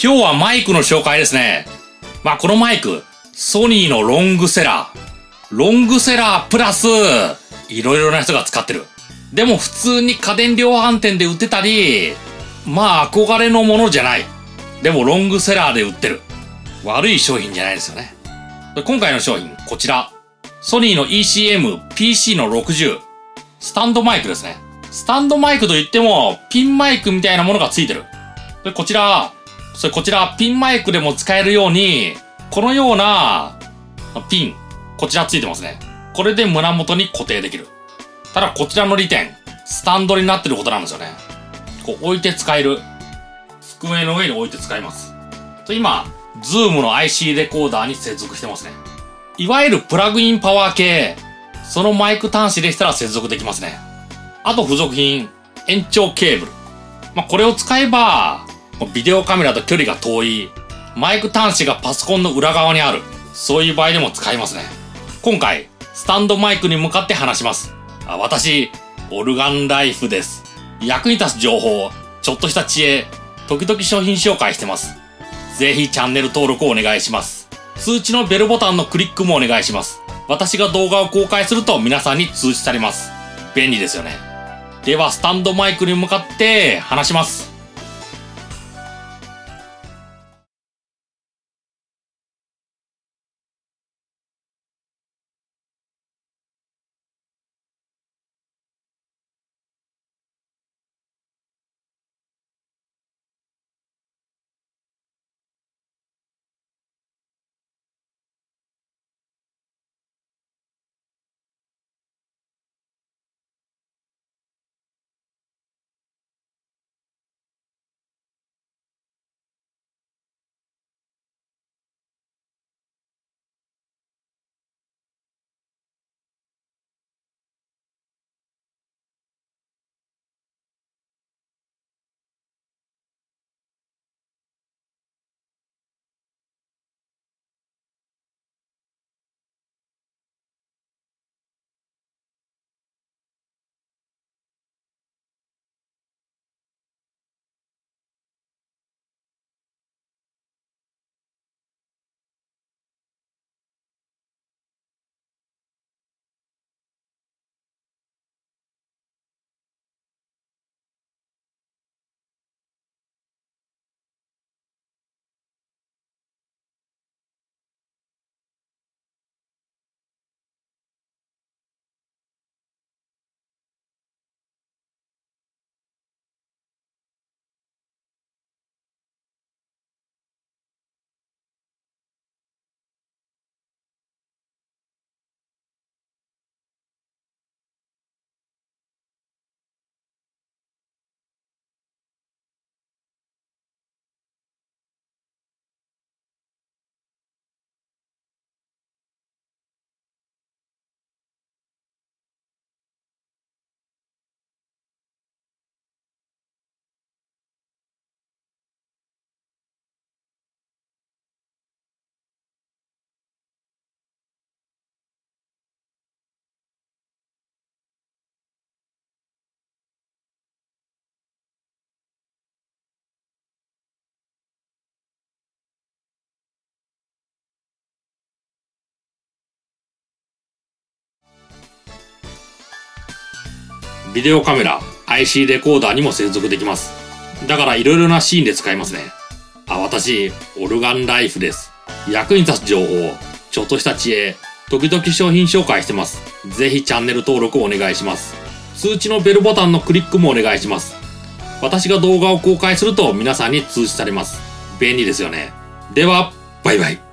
今日はマイクの紹介ですね。まあ、このマイク、ソニーのロングセラー。ロングセラープラス、いろいろな人が使ってる。でも普通に家電量販店で売ってたり、まあ憧れのものじゃない。でもロングセラーで売ってる。悪い商品じゃないですよね。今回の商品、こちら。ソニーの ECM PC の60。スタンドマイクですね。スタンドマイクといっても、ピンマイクみたいなものがついてる。で、こちら、それこちら、ピンマイクでも使えるように、このような、ピン、こちらついてますね。これで胸元に固定できる。ただ、こちらの利点、スタンドになってることなんですよね。こう置いて使える。机の上に置いて使えます。と、今、 ZOOM の IC レコーダーに接続してますね。いわゆるプラグインパワー系、そのマイク端子でしたら接続できますね。あと付属品、延長ケーブル。まあ、これを使えば、ビデオカメラと距離が遠い、マイク端子がパソコンの裏側にある、そういう場合でも使えますね。今回、スタンドマイクに向かって話します。あ私、オルガンライフです。役に立つ情報、ちょっとした知恵、時々商品紹介してます。ぜひチャンネル登録をお願いします。通知のベルボタンのクリックもお願いします。私が動画を公開すると皆さんに通知されます。便利ですよね。では、スタンドマイクに向かって話します。ビデオカメラ、IC レコーダーにも接続できます。だから色々なシーンで使えますね。あ、私、オルガンライフです。役に立つ情報、ちょっとした知恵、時々商品紹介してます。ぜひチャンネル登録をお願いします。通知のベルボタンのクリックもお願いします。私が動画を公開すると皆さんに通知されます。便利ですよね。では、バイバイ。